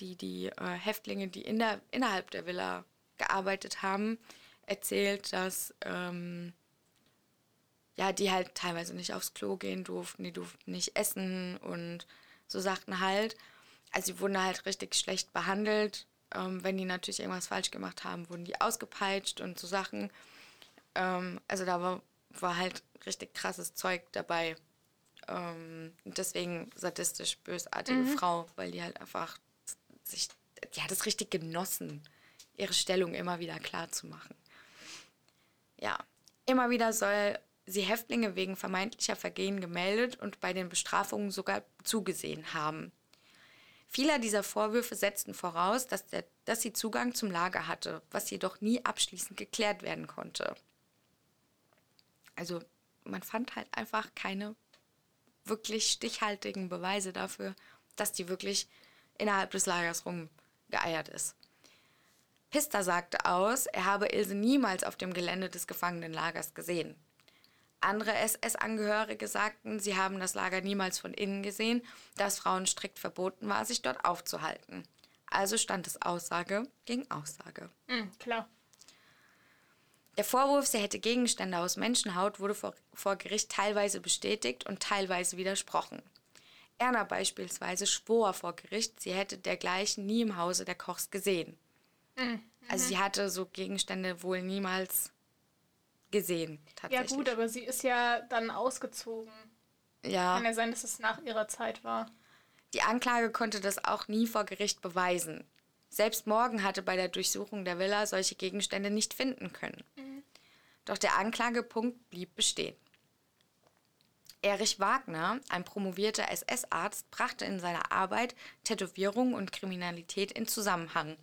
die, die äh, Häftlinge, die in der, innerhalb der Villa gearbeitet haben, erzählt, dass ähm, ja, die halt teilweise nicht aufs Klo gehen durften, die durften nicht essen und so Sachen halt. Also sie wurden halt richtig schlecht behandelt. Ähm, wenn die natürlich irgendwas falsch gemacht haben, wurden die ausgepeitscht und so Sachen. Ähm, also da war, war halt richtig krasses Zeug dabei. Ähm, deswegen sadistisch bösartige mhm. Frau, weil die halt einfach sich, die hat es richtig genossen, ihre Stellung immer wieder klar zu machen. Ja, immer wieder soll sie Häftlinge wegen vermeintlicher Vergehen gemeldet und bei den Bestrafungen sogar zugesehen haben. Viele dieser Vorwürfe setzten voraus, dass, der, dass sie Zugang zum Lager hatte, was jedoch nie abschließend geklärt werden konnte. Also man fand halt einfach keine wirklich stichhaltigen Beweise dafür, dass die wirklich innerhalb des Lagers rumgeeiert ist. Pista sagte aus, er habe Ilse niemals auf dem Gelände des Gefangenenlagers gesehen. Andere SS-Angehörige sagten, sie haben das Lager niemals von innen gesehen, da es Frauen strikt verboten war, sich dort aufzuhalten. Also stand es Aussage gegen Aussage. Mhm, klar. Der Vorwurf, sie hätte Gegenstände aus Menschenhaut, wurde vor, vor Gericht teilweise bestätigt und teilweise widersprochen. Erna beispielsweise schwor vor Gericht, sie hätte dergleichen nie im Hause der Kochs gesehen. Mhm. Also sie hatte so Gegenstände wohl niemals gesehen. Ja gut, aber sie ist ja dann ausgezogen. Ja. Kann ja sein, dass es nach ihrer Zeit war. Die Anklage konnte das auch nie vor Gericht beweisen. Selbst Morgan hatte bei der Durchsuchung der Villa solche Gegenstände nicht finden können. Mhm. Doch der Anklagepunkt blieb bestehen. Erich Wagner, ein promovierter SS-Arzt, brachte in seiner Arbeit Tätowierungen und Kriminalität in Zusammenhang.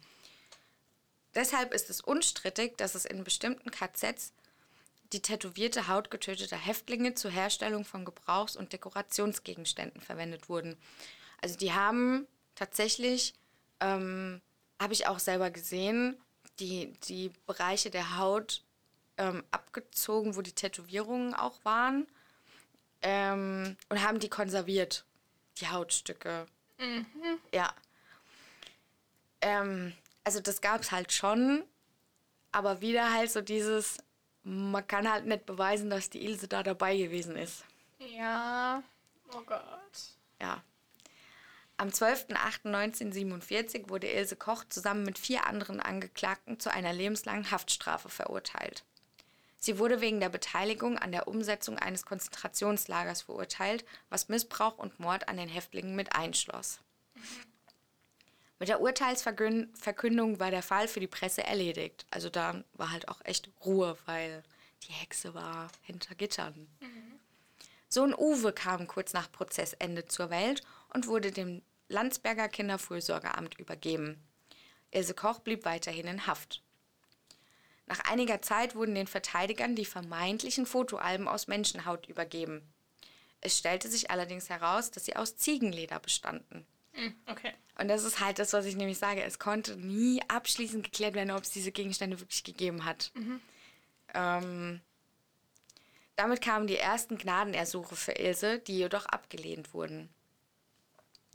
Deshalb ist es unstrittig, dass es in bestimmten KZs die tätowierte Haut getöteter Häftlinge zur Herstellung von Gebrauchs- und Dekorationsgegenständen verwendet wurden. Also die haben tatsächlich, ähm, habe ich auch selber gesehen, die, die Bereiche der Haut ähm, abgezogen, wo die Tätowierungen auch waren ähm, und haben die konserviert, die Hautstücke. Mhm. Ja. Ähm, also das gab es halt schon, aber wieder halt so dieses, man kann halt nicht beweisen, dass die Ilse da dabei gewesen ist. Ja, oh Gott. Ja. Am 12.08.1947 wurde Ilse Koch zusammen mit vier anderen Angeklagten zu einer lebenslangen Haftstrafe verurteilt. Sie wurde wegen der Beteiligung an der Umsetzung eines Konzentrationslagers verurteilt, was Missbrauch und Mord an den Häftlingen mit einschloss. Mit der Urteilsverkündung war der Fall für die Presse erledigt. Also da war halt auch echt Ruhe, weil die Hexe war hinter Gittern. Mhm. Sohn Uwe kam kurz nach Prozessende zur Welt und wurde dem Landsberger Kinderfürsorgeamt übergeben. Ilse Koch blieb weiterhin in Haft. Nach einiger Zeit wurden den Verteidigern die vermeintlichen Fotoalben aus Menschenhaut übergeben. Es stellte sich allerdings heraus, dass sie aus Ziegenleder bestanden. Hm, okay. Und das ist halt das, was ich nämlich sage. Es konnte nie abschließend geklärt werden, ob es diese Gegenstände wirklich gegeben hat. Mhm. Ähm, damit kamen die ersten Gnadenersuche für Ilse, die jedoch abgelehnt wurden.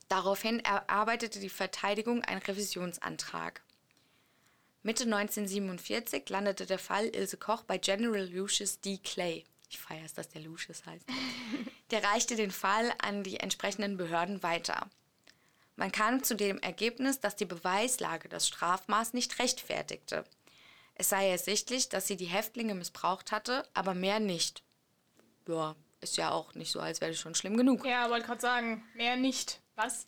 Daraufhin erarbeitete die Verteidigung einen Revisionsantrag. Mitte 1947 landete der Fall Ilse Koch bei General Lucius D. Clay. Ich feiere es, dass der Lucius heißt. Der reichte den Fall an die entsprechenden Behörden weiter. Man kam zu dem Ergebnis, dass die Beweislage das Strafmaß nicht rechtfertigte. Es sei ersichtlich, dass sie die Häftlinge missbraucht hatte, aber mehr nicht. Ja, ist ja auch nicht so, als wäre es schon schlimm genug. Ja, wollte gerade sagen, mehr nicht. Was?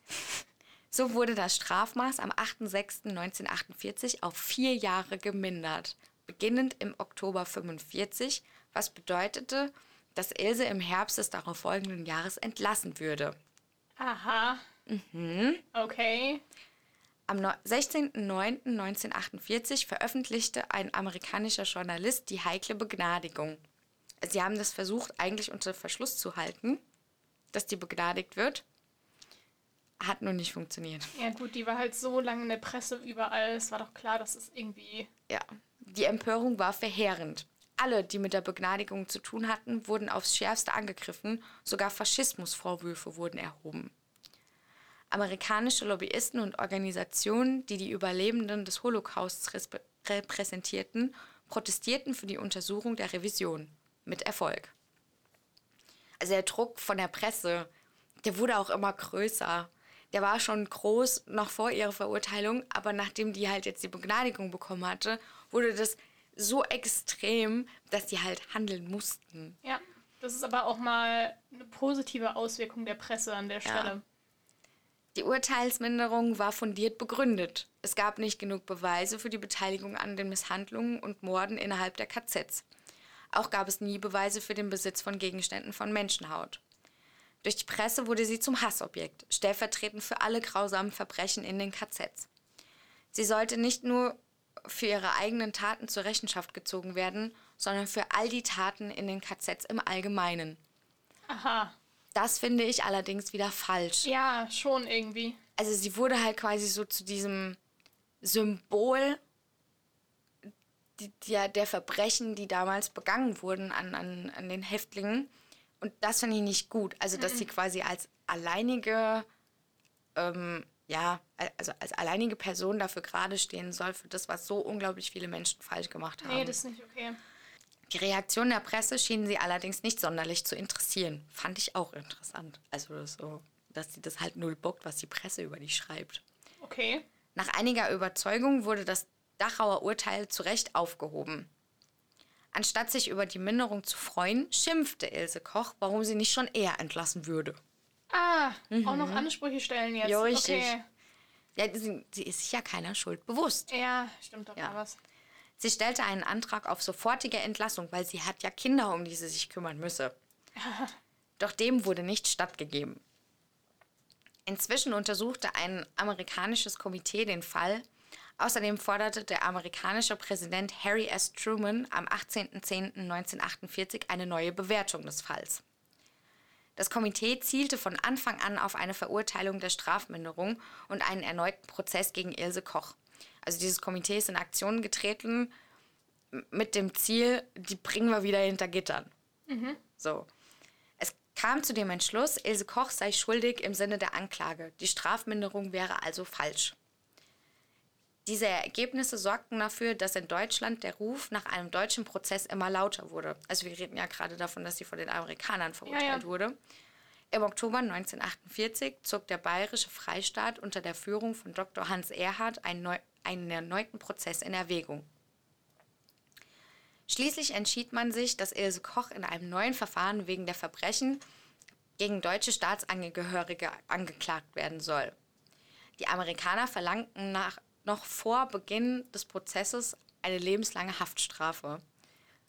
So wurde das Strafmaß am 8.6.1948 auf vier Jahre gemindert, beginnend im Oktober 1945, was bedeutete, dass Ilse im Herbst des darauffolgenden Jahres entlassen würde. Aha. Mhm. Okay. Am 16.09.1948 veröffentlichte ein amerikanischer Journalist die heikle Begnadigung. sie haben das versucht, eigentlich unter Verschluss zu halten, dass die begnadigt wird. Hat nur nicht funktioniert. Ja, gut, die war halt so lange in der Presse überall. Es war doch klar, dass es irgendwie. Ja, die Empörung war verheerend. Alle, die mit der Begnadigung zu tun hatten, wurden aufs Schärfste angegriffen, sogar Faschismusvorwürfe wurden erhoben. Amerikanische Lobbyisten und Organisationen, die die Überlebenden des Holocausts repräsentierten, protestierten für die Untersuchung der Revision. Mit Erfolg. Also der Druck von der Presse, der wurde auch immer größer. Der war schon groß noch vor ihrer Verurteilung, aber nachdem die halt jetzt die Begnadigung bekommen hatte, wurde das so extrem, dass die halt handeln mussten. Ja, das ist aber auch mal eine positive Auswirkung der Presse an der Stelle. Ja. Die Urteilsminderung war fundiert begründet. Es gab nicht genug Beweise für die Beteiligung an den Misshandlungen und Morden innerhalb der KZs. Auch gab es nie Beweise für den Besitz von Gegenständen von Menschenhaut. Durch die Presse wurde sie zum Hassobjekt, stellvertretend für alle grausamen Verbrechen in den KZs. Sie sollte nicht nur für ihre eigenen Taten zur Rechenschaft gezogen werden, sondern für all die Taten in den KZs im Allgemeinen. Aha. Das finde ich allerdings wieder falsch. Ja, schon irgendwie. Also sie wurde halt quasi so zu diesem Symbol der, der Verbrechen, die damals begangen wurden an, an, an den Häftlingen. Und das finde ich nicht gut. Also, dass sie quasi als alleinige, ähm, ja, also als alleinige Person dafür gerade stehen soll, für das, was so unglaublich viele Menschen falsch gemacht haben. Nee, das ist nicht okay. Die Reaktion der Presse schien sie allerdings nicht sonderlich zu interessieren. Fand ich auch interessant. Also so, dass sie das halt null bockt, was die Presse über die schreibt. Okay. Nach einiger Überzeugung wurde das Dachauer Urteil zu Recht aufgehoben. Anstatt sich über die Minderung zu freuen, schimpfte Ilse Koch, warum sie nicht schon eher entlassen würde. Ah, mhm. auch noch Ansprüche stellen jetzt. Ja, richtig. Okay. Ja, sie, sie, ist sich ja keiner Schuld bewusst. Ja, stimmt doch ja. mal was. Sie stellte einen Antrag auf sofortige Entlassung, weil sie hat ja Kinder, um die sie sich kümmern müsse. Doch dem wurde nicht stattgegeben. Inzwischen untersuchte ein amerikanisches Komitee den Fall. Außerdem forderte der amerikanische Präsident Harry S. Truman am 18.10.1948 eine neue Bewertung des Falls. Das Komitee zielte von Anfang an auf eine Verurteilung der Strafminderung und einen erneuten Prozess gegen Ilse Koch. Also dieses Komitee ist in Aktion getreten mit dem Ziel, die bringen wir wieder hinter Gittern. Mhm. So. Es kam zu dem Entschluss, Ilse Koch sei schuldig im Sinne der Anklage. Die Strafminderung wäre also falsch. Diese Ergebnisse sorgten dafür, dass in Deutschland der Ruf nach einem deutschen Prozess immer lauter wurde. Also wir reden ja gerade davon, dass sie von den Amerikanern verurteilt ja, ja. wurde. Im Oktober 1948 zog der bayerische Freistaat unter der Führung von Dr. Hans Erhard einen, neu, einen erneuten Prozess in Erwägung. Schließlich entschied man sich, dass Ilse Koch in einem neuen Verfahren wegen der Verbrechen gegen deutsche Staatsangehörige angeklagt werden soll. Die Amerikaner verlangten nach, noch vor Beginn des Prozesses eine lebenslange Haftstrafe.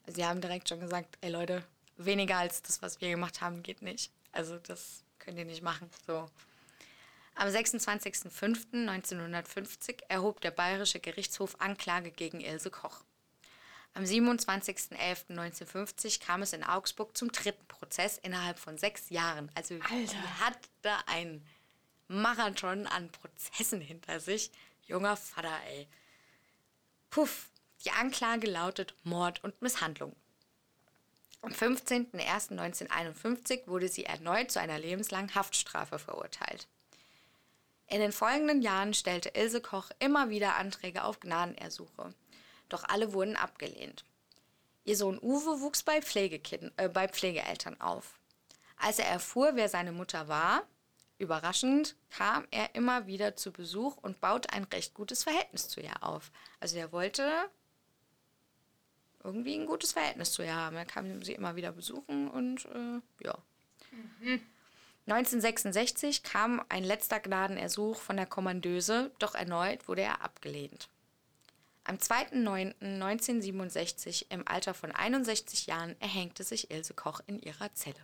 Sie haben direkt schon gesagt, ey Leute, weniger als das, was wir gemacht haben, geht nicht. Also das könnt ihr nicht machen. So. Am 26.05.1950 erhob der Bayerische Gerichtshof Anklage gegen Ilse Koch. Am 27.11.1950 kam es in Augsburg zum dritten Prozess innerhalb von sechs Jahren. Also Alter. sie hatte einen Marathon an Prozessen hinter sich. Junger Vater, ey. Puff. Die Anklage lautet Mord und Misshandlung. Am 15.01.1951 wurde sie erneut zu einer lebenslangen Haftstrafe verurteilt. In den folgenden Jahren stellte Ilse Koch immer wieder Anträge auf Gnadenersuche doch alle wurden abgelehnt. Ihr Sohn Uwe wuchs bei, äh, bei Pflegeeltern auf. Als er erfuhr, wer seine Mutter war, überraschend, kam er immer wieder zu Besuch und baute ein recht gutes Verhältnis zu ihr auf. Also er wollte irgendwie ein gutes Verhältnis zu ihr haben. Er kam sie immer wieder besuchen und äh, ja. Mhm. 1966 kam ein letzter Gnadenersuch von der Kommandeuse, doch erneut wurde er abgelehnt. Am 2.9.1967, im Alter von 61 Jahren, erhängte sich Ilse Koch in ihrer Zelle.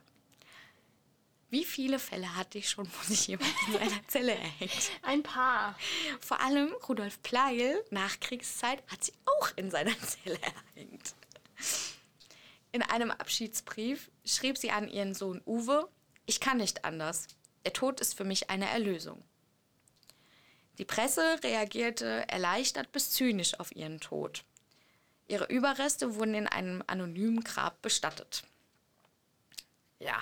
Wie viele Fälle hatte ich schon, wo sich jemand in seiner Zelle erhängt? Ein paar. Vor allem Rudolf Pleil, Nachkriegszeit, hat sie auch in seiner Zelle erhängt. In einem Abschiedsbrief schrieb sie an ihren Sohn Uwe, ich kann nicht anders. Der Tod ist für mich eine Erlösung. Die Presse reagierte erleichtert bis zynisch auf ihren Tod. Ihre Überreste wurden in einem anonymen Grab bestattet. Ja.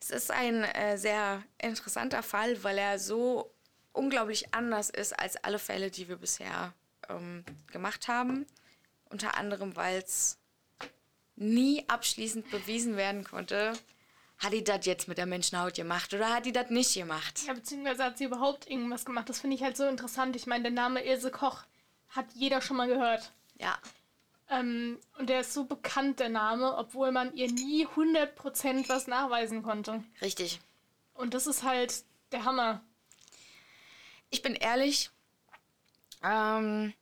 Es ist ein äh, sehr interessanter Fall, weil er so unglaublich anders ist als alle Fälle, die wir bisher ähm, gemacht haben. Unter anderem, weil es nie abschließend bewiesen werden konnte, hat die das jetzt mit der Menschenhaut gemacht oder hat die das nicht gemacht? Ja, beziehungsweise hat sie überhaupt irgendwas gemacht. Das finde ich halt so interessant. Ich meine, der Name Ilse Koch hat jeder schon mal gehört. Ja. Ähm, und der ist so bekannt, der Name, obwohl man ihr nie 100% was nachweisen konnte. Richtig. Und das ist halt der Hammer. Ich bin ehrlich, ähm,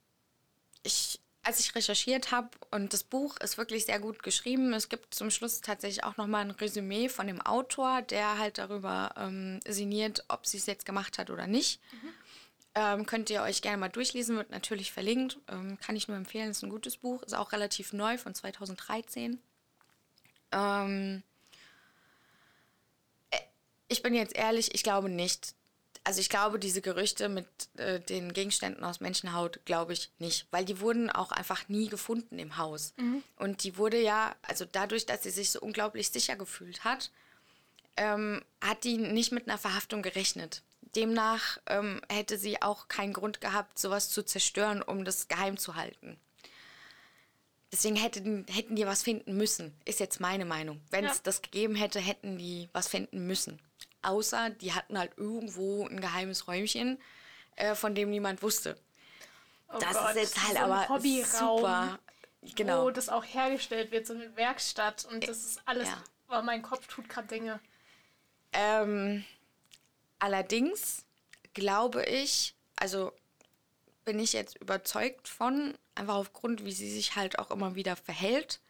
ich als ich recherchiert habe und das Buch ist wirklich sehr gut geschrieben. Es gibt zum Schluss tatsächlich auch nochmal ein Resümee von dem Autor, der halt darüber ähm, sinniert, ob sie es jetzt gemacht hat oder nicht. Mhm. Ähm, könnt ihr euch gerne mal durchlesen, wird natürlich verlinkt. Ähm, kann ich nur empfehlen, ist ein gutes Buch, ist auch relativ neu von 2013. Ähm, äh, ich bin jetzt ehrlich, ich glaube nicht, also ich glaube, diese Gerüchte mit äh, den Gegenständen aus Menschenhaut glaube ich nicht, weil die wurden auch einfach nie gefunden im Haus. Mhm. Und die wurde ja, also dadurch, dass sie sich so unglaublich sicher gefühlt hat, ähm, hat die nicht mit einer Verhaftung gerechnet. Demnach ähm, hätte sie auch keinen Grund gehabt, sowas zu zerstören, um das geheim zu halten. Deswegen hätten, hätten die was finden müssen, ist jetzt meine Meinung. Wenn es ja. das gegeben hätte, hätten die was finden müssen außer die hatten halt irgendwo ein geheimes Räumchen, äh, von dem niemand wusste. Oh das Gott, ist jetzt halt so aber Hobbyraum, super. Genau. Wo das auch hergestellt wird, so eine Werkstatt und das ist alles. Ja. Oh, mein Kopf tut gerade Dinge. Ähm, allerdings glaube ich, also bin ich jetzt überzeugt von, einfach aufgrund, wie sie sich halt auch immer wieder verhält,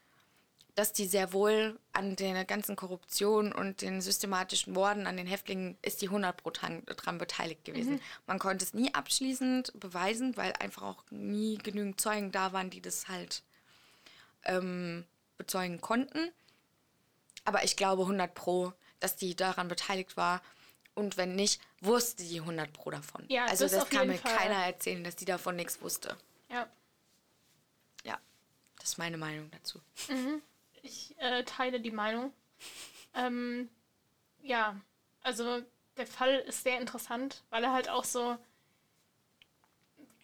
dass die sehr wohl an der ganzen Korruption und den systematischen Morden an den Häftlingen ist die 100 Pro dran beteiligt gewesen. Mhm. Man konnte es nie abschließend beweisen, weil einfach auch nie genügend Zeugen da waren, die das halt ähm, bezeugen konnten. Aber ich glaube 100 Pro, dass die daran beteiligt war. Und wenn nicht, wusste die 100 Pro davon. Ja, also das, das kann mir Fall. keiner erzählen, dass die davon nichts wusste. Ja. Ja, das ist meine Meinung dazu. Mhm. Ich äh, teile die Meinung. Ähm, ja, also der Fall ist sehr interessant, weil er halt auch so.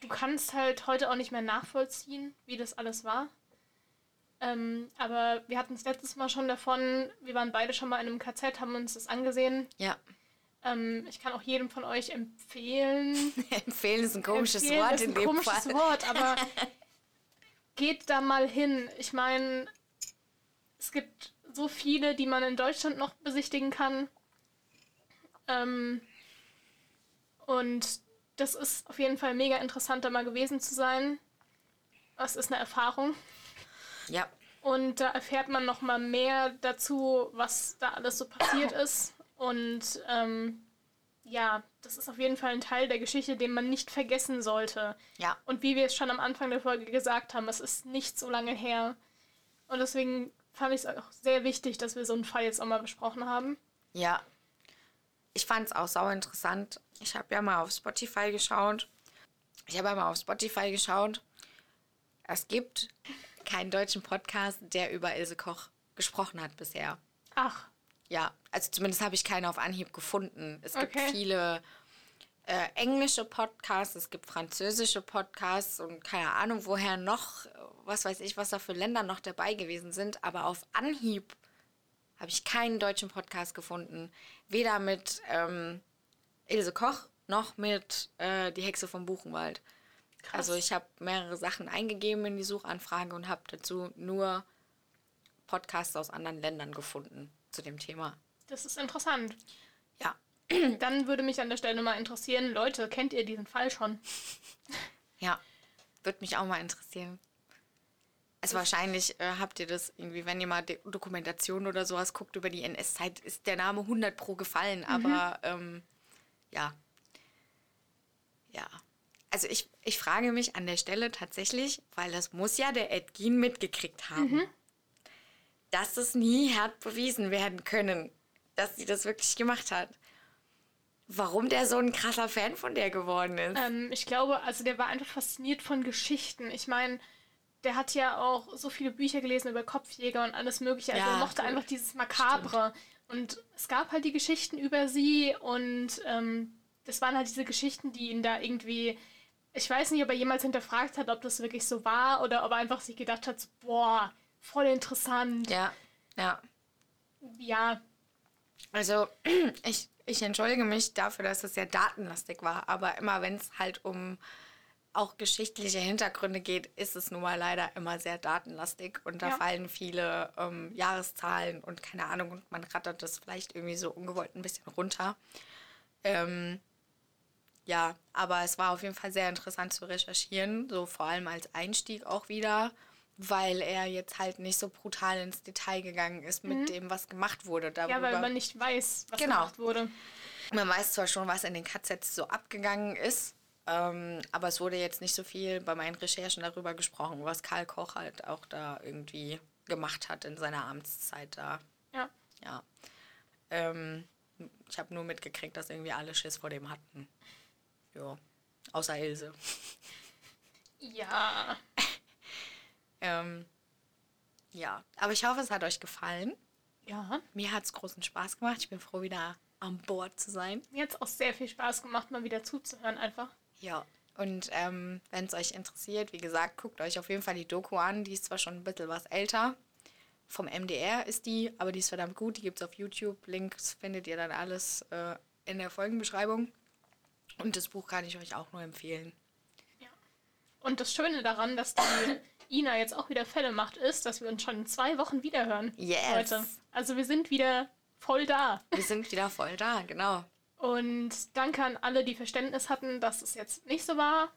Du kannst halt heute auch nicht mehr nachvollziehen, wie das alles war. Ähm, aber wir hatten es letztes Mal schon davon, wir waren beide schon mal in einem KZ, haben uns das angesehen. Ja. Ähm, ich kann auch jedem von euch empfehlen. empfehlen ist ein komisches empfehlen Wort in dem Fall. Ist ein komisches Wort, aber geht da mal hin. Ich meine, es gibt so viele, die man in Deutschland noch besichtigen kann. Ähm, und das ist auf jeden Fall mega interessant, da mal gewesen zu sein. Das ist eine Erfahrung. Ja. Und da erfährt man noch mal mehr dazu, was da alles so passiert ist. Und ähm, ja, das ist auf jeden Fall ein Teil der Geschichte, den man nicht vergessen sollte. Ja. Und wie wir es schon am Anfang der Folge gesagt haben, es ist nicht so lange her. Und deswegen fand ich es auch sehr wichtig, dass wir so einen Fall jetzt auch mal besprochen haben. Ja. Ich fand es auch sau interessant. Ich habe ja mal auf Spotify geschaut. Ich habe ja mal auf Spotify geschaut. Es gibt keinen deutschen Podcast, der über Ilse Koch gesprochen hat bisher. Ach. Ja, also zumindest habe ich keinen auf Anhieb gefunden. Es gibt okay. viele äh, englische Podcasts, es gibt französische Podcasts und keine Ahnung, woher noch was weiß ich, was da für Länder noch dabei gewesen sind. Aber auf Anhieb habe ich keinen deutschen Podcast gefunden. Weder mit ähm, Ilse Koch noch mit äh, Die Hexe vom Buchenwald. Krass. Also ich habe mehrere Sachen eingegeben in die Suchanfrage und habe dazu nur Podcasts aus anderen Ländern gefunden zu dem Thema. Das ist interessant. Dann würde mich an der Stelle mal interessieren, Leute, kennt ihr diesen Fall schon? Ja, würde mich auch mal interessieren. Also wahrscheinlich äh, habt ihr das irgendwie, wenn ihr mal De Dokumentation oder sowas guckt über die NS-Zeit, ist der Name 100 pro gefallen. Mhm. Aber ähm, ja. Ja. Also ich, ich frage mich an der Stelle tatsächlich, weil das muss ja der Edgin mitgekriegt haben. Mhm. dass es nie hat bewiesen werden können, dass sie das wirklich gemacht hat. Warum der so ein krasser Fan von der geworden ist. Ähm, ich glaube, also der war einfach fasziniert von Geschichten. Ich meine, der hat ja auch so viele Bücher gelesen über Kopfjäger und alles Mögliche. Also Ja, er mochte cool. einfach dieses Makabre. Und es gab halt die Geschichten über sie und ähm, das waren halt diese Geschichten, die ihn da irgendwie. Ich weiß nicht, ob er jemals hinterfragt hat, ob das wirklich so war oder ob er einfach sich gedacht hat, so, boah, voll interessant. Ja, ja. Ja, Also, ich, ich entschuldige mich dafür, dass es sehr datenlastig war, aber immer wenn es halt um auch geschichtliche Hintergründe geht, ist es nun mal leider immer sehr datenlastig und da Ja. fallen viele ähm, Jahreszahlen und keine Ahnung und man rattert das vielleicht irgendwie so ungewollt ein bisschen runter. Ähm, ja, aber es war auf jeden Fall sehr interessant zu recherchieren, so vor allem als Einstieg auch wieder, weil er jetzt halt nicht so brutal ins Detail gegangen ist mit dem, was gemacht wurde. ja, Darüber. weil man nicht weiß, was Genau. gemacht wurde. Man weiß zwar schon, was in den KZs so abgegangen ist, ähm, aber es wurde jetzt nicht so viel bei meinen Recherchen darüber gesprochen, was Karl Koch halt auch da irgendwie gemacht hat in seiner Amtszeit da. Ja. Ja. Ähm, ich habe nur mitgekriegt, dass irgendwie alle Schiss vor dem hatten. Ja. Außer Ilse. Ja. Ähm, ja. Aber ich hoffe, es hat euch gefallen. Ja. Mir hat es großen Spaß gemacht. Ich bin froh, wieder an Bord zu sein. Mir hat es auch sehr viel Spaß gemacht, mal wieder zuzuhören einfach. Ja. Und ähm, wenn es euch interessiert, wie gesagt, guckt euch auf jeden Fall die Doku an. Die ist zwar schon ein bisschen was älter. Vom MDR ist die, aber die ist verdammt gut. Die gibt es auf YouTube. Links findet ihr dann alles äh, in der Folgenbeschreibung. Und das Buch kann ich euch auch nur empfehlen. Und das Schöne daran, dass die Ina jetzt auch wieder Fälle macht, ist, dass wir uns schon in zwei Wochen wiederhören. Yes. Leute. Also wir sind wieder voll da. Wir sind wieder voll da, genau. Und danke an alle, die Verständnis hatten, dass es jetzt nicht so war.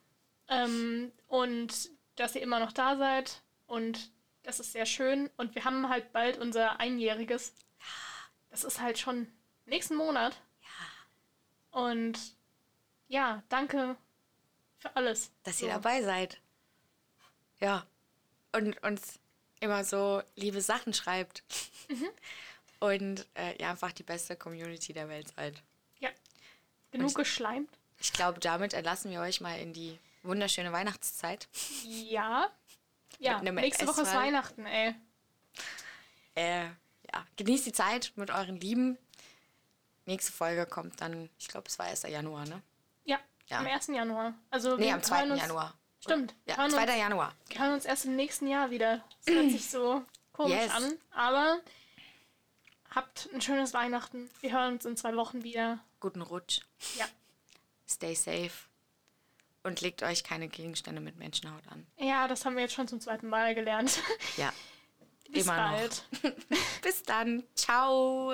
Ähm, und dass ihr immer noch da seid. Und das ist sehr schön. Und wir haben halt bald unser Einjähriges. Das ist halt schon nächsten Monat. Ja. Und ja, danke für alles. Dass ihr So. dabei seid. Ja. Und uns immer so liebe Sachen schreibt. Und äh, ja, einfach die beste Community der Welt seid. Ja. Genug ich- geschleimt? Ich glaube, damit entlassen wir euch mal in die wunderschöne Weihnachtszeit. Ja. Ja, nächste Woche ist. Weihnachten, ey. Äh, ja, genießt die Zeit mit euren Lieben. Nächste Folge kommt dann, ich glaube, es war 1. Januar, ne? Ja, Ja. am 1. Januar. Also Nee, wir am 2. hören uns, Januar. Stimmt. Ja, hören 2. uns, Januar. wir hören uns erst im nächsten Jahr wieder. Das hört sich so komisch Yes. an. Aber habt ein schönes Weihnachten. Wir hören uns in zwei Wochen wieder. Guten Rutsch. Ja. Stay safe. Und legt euch keine Gegenstände mit Menschenhaut an. Ja, das haben wir jetzt schon zum zweiten Mal gelernt. Ja. Bis Immer noch. bald. Bis dann. Ciao.